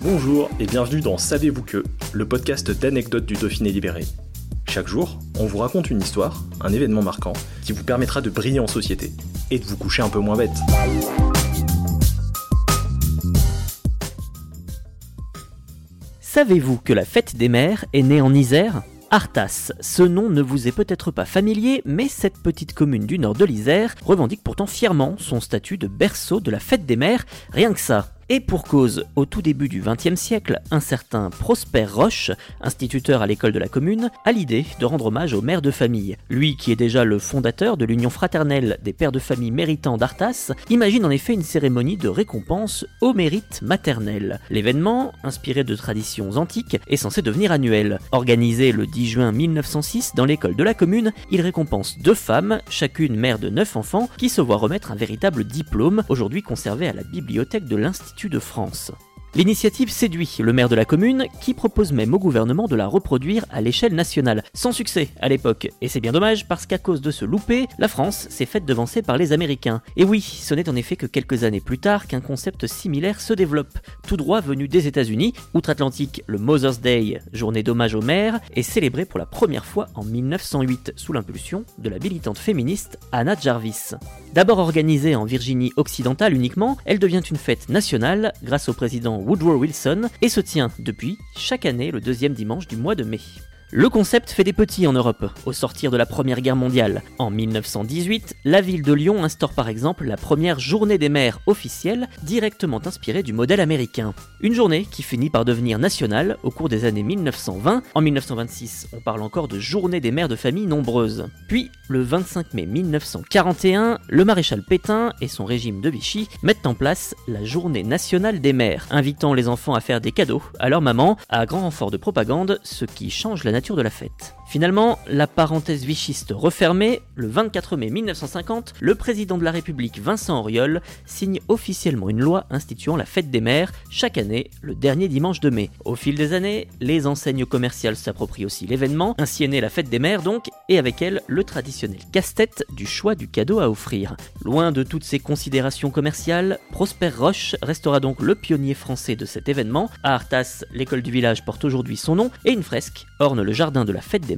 Bonjour et bienvenue dans Savez-vous que, le podcast d'anecdotes du Dauphiné libéré. Chaque jour, on vous raconte une histoire, un événement marquant, qui vous permettra de briller en société et de vous coucher un peu moins bête. Savez-vous que la fête des mères est née en Isère? Arthas, ce nom ne vous est peut-être pas familier, mais cette petite commune du nord de l'Isère revendique pourtant fièrement son statut de berceau de la fête des mères, rien que ça. Et pour cause, au tout début du XXe siècle, un certain Prosper Roche, instituteur à l'école de la commune, a l'idée de rendre hommage aux mères de famille. Lui, qui est déjà le fondateur de l'union fraternelle des pères de famille méritants d'Arthas, imagine en effet une cérémonie de récompense au mérite maternel. L'événement, inspiré de traditions antiques, est censé devenir annuel. Organisé le 10 juin 1906 dans l'école de la commune, il récompense deux femmes, chacune mère de neuf enfants, qui se voient remettre un véritable diplôme, aujourd'hui conservé à la bibliothèque de l'Institut de France. L'initiative séduit le maire de la commune qui propose même au gouvernement de la reproduire à l'échelle nationale. Sans succès à l'époque. Et c'est bien dommage parce qu'à cause de ce loupé, la France s'est faite devancer par les Américains. Et oui, ce n'est en effet que quelques années plus tard qu'un concept similaire se développe. Tout droit venu des États-Unis, outre-Atlantique, le Mother's Day, journée d'hommage aux mères, est célébré pour la première fois en 1908 sous l'impulsion de la militante féministe Anna Jarvis. D'abord organisée en Virginie occidentale uniquement, elle devient une fête nationale grâce au président Woodrow Wilson et se tient depuis chaque année le deuxième dimanche du mois de mai. Le concept fait des petits en Europe, au sortir de la Première Guerre mondiale. En 1918, la ville de Lyon instaure par exemple la première journée des mères officielle, directement inspirée du modèle américain. Une journée qui finit par devenir nationale au cours des années 1920. En 1926, on parle encore de journée des mères de famille nombreuses. Puis, le 25 mai 1941, le maréchal Pétain et son régime de Vichy mettent en place la journée nationale des mères, invitant les enfants à faire des cadeaux à leur maman, à grand renfort de propagande, ce qui change la nature de la fête. Finalement, la parenthèse vichiste refermée, le 24 mai 1950, le président de la République Vincent Auriol signe officiellement une loi instituant la fête des mères chaque année le dernier dimanche de mai. Au fil des années, les enseignes commerciales s'approprient aussi l'événement, ainsi est née la fête des mères donc, et avec elle le traditionnel casse-tête du choix du cadeau à offrir. Loin de toutes ces considérations commerciales, Prosper Roche restera donc le pionnier français de cet événement. À Arthas, l'école du village porte aujourd'hui son nom et une fresque orne le jardin de la fête des